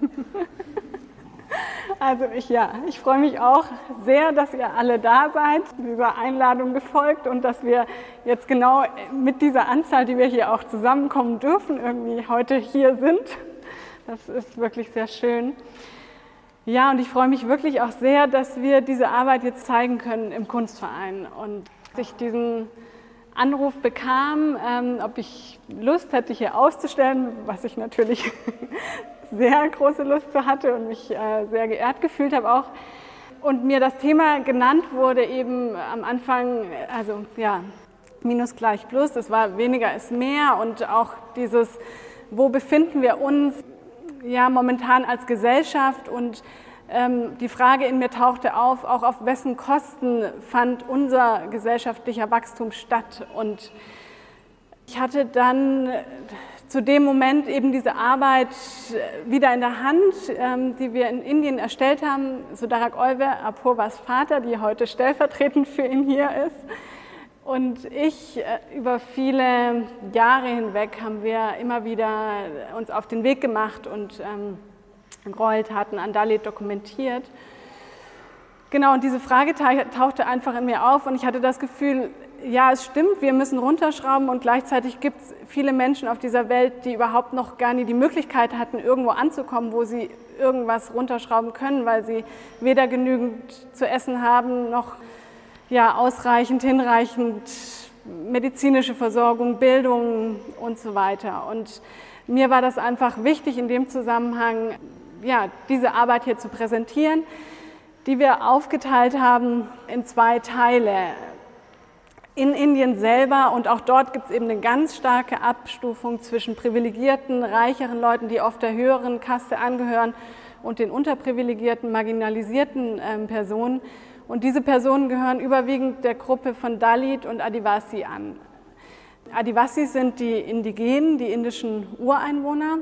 Also ich ja, ich freue mich auch sehr, dass ihr alle da seid, dieser Einladung gefolgt und dass wir jetzt genau mit dieser Anzahl, die wir hier auch zusammenkommen dürfen, irgendwie heute hier sind. Das ist wirklich sehr schön. Ja, und ich freue mich wirklich auch sehr, dass wir diese Arbeit jetzt zeigen können im Kunstverein und sich diesen Anruf bekam, ähm, ob ich Lust hätte, hier auszustellen, was ich natürlich sehr große Lust zu hatte und mich äh, sehr geehrt gefühlt habe auch. Und mir das Thema genannt wurde eben am Anfang, also ja, Minus gleich Plus, es war weniger ist mehr und auch dieses, wo befinden wir uns ja momentan als Gesellschaft und ähm, die Frage in mir tauchte auf, auch auf wessen Kosten fand unser gesellschaftlicher Wachstum statt. Und ich hatte dann zu dem Moment eben diese Arbeit wieder in der Hand, ähm, die wir in Indien erstellt haben. Sudarak Olve, Apurvas Vater, die heute stellvertretend für ihn hier ist. Und ich, äh, über viele Jahre hinweg haben wir immer wieder uns auf den Weg gemacht und ähm, Gräueltaten an Dalit dokumentiert. Genau, und diese Frage tauchte einfach in mir auf und ich hatte das Gefühl, ja, es stimmt, wir müssen runterschrauben und gleichzeitig gibt es viele Menschen auf dieser Welt, die überhaupt noch gar nie die Möglichkeit hatten, irgendwo anzukommen, wo sie irgendwas runterschrauben können, weil sie weder genügend zu essen haben, noch ja, ausreichend, hinreichend medizinische Versorgung, Bildung und so weiter. Und mir war das einfach wichtig, in dem Zusammenhang ja, diese Arbeit hier zu präsentieren, die wir aufgeteilt haben in zwei Teile. In Indien selber und auch dort gibt es eben eine ganz starke Abstufung zwischen privilegierten, reicheren Leuten, die oft der höheren Kaste angehören, und den unterprivilegierten, marginalisierten äh, Personen. Und diese Personen gehören überwiegend der Gruppe von Dalit und Adivasi an. Adivasis sind die Indigenen, die indischen Ureinwohner.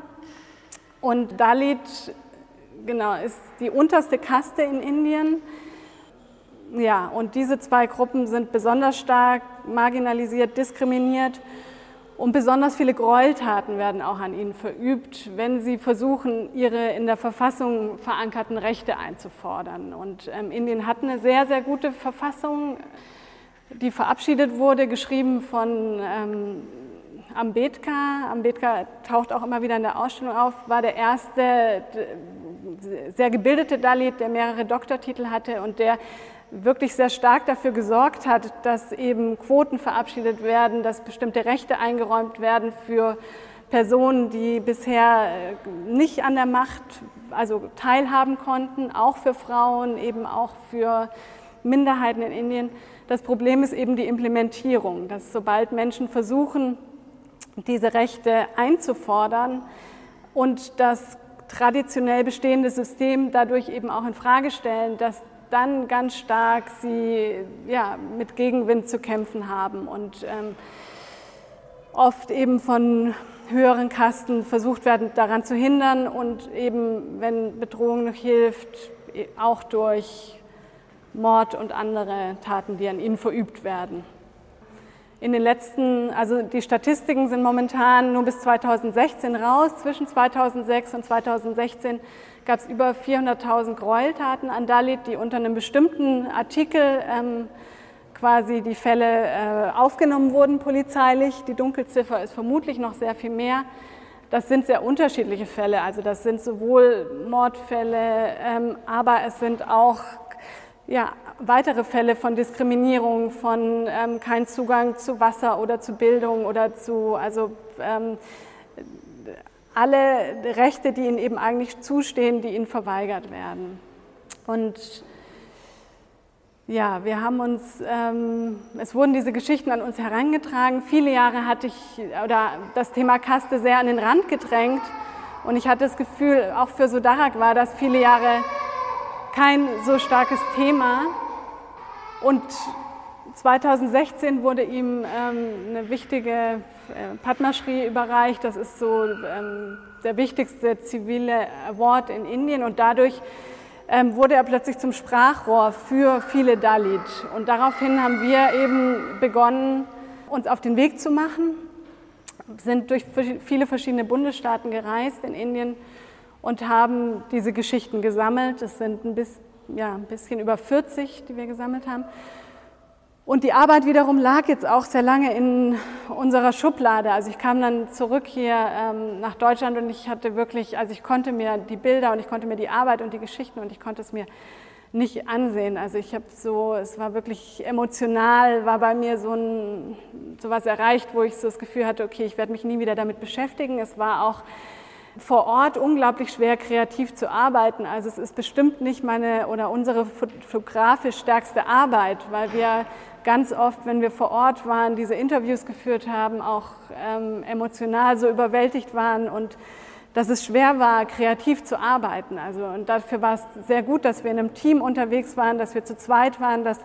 Und Dalit genau, ist die unterste Kaste in Indien. Ja, und diese zwei Gruppen sind besonders stark marginalisiert, diskriminiert und besonders viele Gräueltaten werden auch an ihnen verübt, wenn sie versuchen, ihre in der Verfassung verankerten Rechte einzufordern. Und ähm, Indien hat eine sehr, sehr gute Verfassung, die verabschiedet wurde, geschrieben von ähm, Ambedkar. Ambedkar taucht auch immer wieder in der Ausstellung auf, war der erste sehr gebildete Dalit, der mehrere Doktortitel hatte und der wirklich sehr stark dafür gesorgt hat, dass eben Quoten verabschiedet werden, dass bestimmte Rechte eingeräumt werden für Personen, die bisher äh, nicht an der Macht also teilhaben konnten, auch für Frauen, eben auch für Minderheiten in Indien. Das Problem ist eben die Implementierung, dass sobald Menschen versuchen, diese Rechte einzufordern und das traditionell bestehende System dadurch eben auch in Frage stellen, dass dann ganz stark sie ja, mit Gegenwind zu kämpfen haben und ähm, oft eben von höheren Kasten versucht werden, daran zu hindern und eben, wenn Bedrohung noch hilft, auch durch Mord und andere Taten, die an ihnen verübt werden. In den letzten, also die Statistiken sind momentan nur bis 2016 raus. Zwischen 2006 und 2016 gab es über 400.000 Gräueltaten an Dalit, die unter einem bestimmten Artikel ähm, quasi die Fälle äh, aufgenommen wurden polizeilich. Die Dunkelziffer ist vermutlich noch sehr viel mehr. Das sind sehr unterschiedliche Fälle. Also das sind sowohl Mordfälle, ähm, aber es sind auch ja, weitere Fälle von Diskriminierung, von ähm, kein Zugang zu Wasser oder zu Bildung oder zu, also ähm, alle Rechte, die ihnen eben eigentlich zustehen, die ihnen verweigert werden. Und ja, wir haben uns, ähm, es wurden diese Geschichten an uns herangetragen. Viele Jahre hatte ich oder das Thema Kaste sehr an den Rand gedrängt und ich hatte das Gefühl, auch für Sodarak war das viele Jahre kein so starkes Thema. Und 2016 wurde ihm ähm, eine wichtige äh, überreicht. Das ist so ähm, der wichtigste zivile Award in Indien und dadurch ähm, wurde er plötzlich zum Sprachrohr für viele Dalit. Und daraufhin haben wir eben begonnen, uns auf den Weg zu machen, sind durch viele verschiedene Bundesstaaten gereist in Indien und haben diese Geschichten gesammelt. Es sind ein bisschen, ja, ein bisschen über 40, die wir gesammelt haben. Und die Arbeit wiederum lag jetzt auch sehr lange in unserer Schublade. Also ich kam dann zurück hier ähm, nach Deutschland und ich hatte wirklich, also ich konnte mir die Bilder und ich konnte mir die Arbeit und die Geschichten und ich konnte es mir nicht ansehen. Also ich habe so, es war wirklich emotional, war bei mir so ein sowas erreicht, wo ich so das Gefühl hatte, okay, ich werde mich nie wieder damit beschäftigen. Es war auch vor Ort unglaublich schwer, kreativ zu arbeiten. Also es ist bestimmt nicht meine oder unsere fotografisch stärkste Arbeit, weil wir ganz oft, wenn wir vor Ort waren, diese Interviews geführt haben, auch ähm, emotional so überwältigt waren und dass es schwer war, kreativ zu arbeiten. Also, und dafür war es sehr gut, dass wir in einem Team unterwegs waren, dass wir zu zweit waren, dass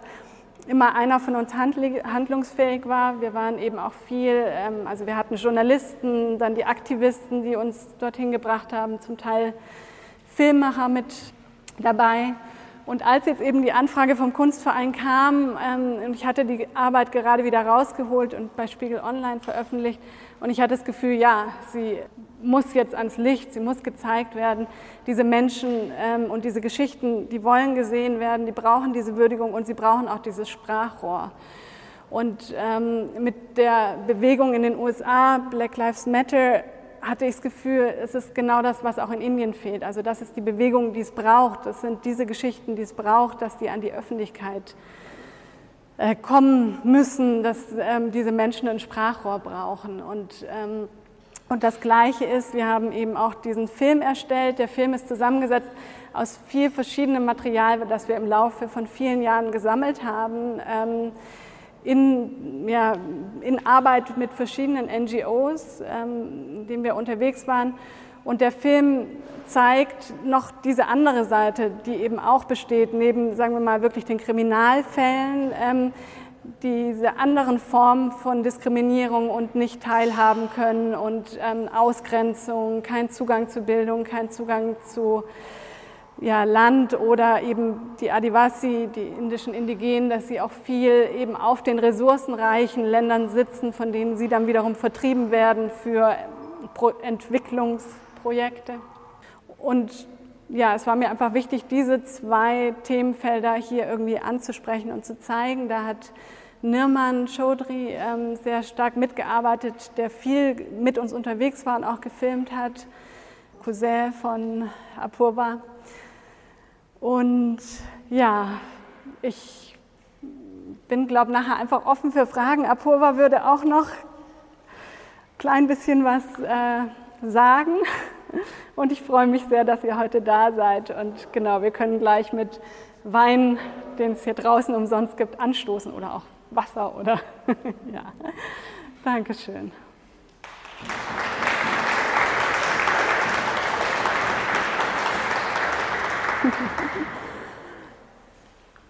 immer einer von uns handlungsfähig war. Wir waren eben auch viel, ähm, also wir hatten Journalisten, dann die Aktivisten, die uns dorthin gebracht haben, zum Teil Filmmacher mit dabei. Und als jetzt eben die Anfrage vom Kunstverein kam, ähm, und ich hatte die Arbeit gerade wieder rausgeholt und bei Spiegel Online veröffentlicht, und ich hatte das Gefühl, ja, sie muss jetzt ans Licht, sie muss gezeigt werden. Diese Menschen ähm, und diese Geschichten, die wollen gesehen werden, die brauchen diese Würdigung und sie brauchen auch dieses Sprachrohr. Und ähm, mit der Bewegung in den USA, Black Lives Matter, hatte ich das Gefühl, es ist genau das, was auch in Indien fehlt. Also das ist die Bewegung, die es braucht. Das sind diese Geschichten, die es braucht, dass die an die Öffentlichkeit äh, kommen müssen, dass ähm, diese Menschen ein Sprachrohr brauchen. Und, ähm, und das Gleiche ist, wir haben eben auch diesen Film erstellt. Der Film ist zusammengesetzt aus viel verschiedenem Material, das wir im Laufe von vielen Jahren gesammelt haben. Ähm, in, ja, in Arbeit mit verschiedenen NGOs, ähm, in denen wir unterwegs waren. Und der Film zeigt noch diese andere Seite, die eben auch besteht, neben, sagen wir mal, wirklich den Kriminalfällen, ähm, diese anderen Formen von Diskriminierung und nicht teilhaben können und ähm, Ausgrenzung, kein Zugang zu Bildung, kein Zugang zu ja, Land oder eben die Adivasi, die indischen Indigenen, dass sie auch viel eben auf den ressourcenreichen Ländern sitzen, von denen sie dann wiederum vertrieben werden für Entwicklungsprojekte. Und ja, es war mir einfach wichtig, diese zwei Themenfelder hier irgendwie anzusprechen und zu zeigen. Da hat Nirman Chaudhry ähm, sehr stark mitgearbeitet, der viel mit uns unterwegs war und auch gefilmt hat. Cousin von Apurva. Und ja, ich bin, glaube ich, nachher einfach offen für Fragen. Apurva würde auch noch ein klein bisschen was äh, sagen. Und ich freue mich sehr, dass ihr heute da seid. Und genau, wir können gleich mit Wein, den es hier draußen umsonst gibt, anstoßen oder auch Wasser oder ja. Dankeschön. Thank.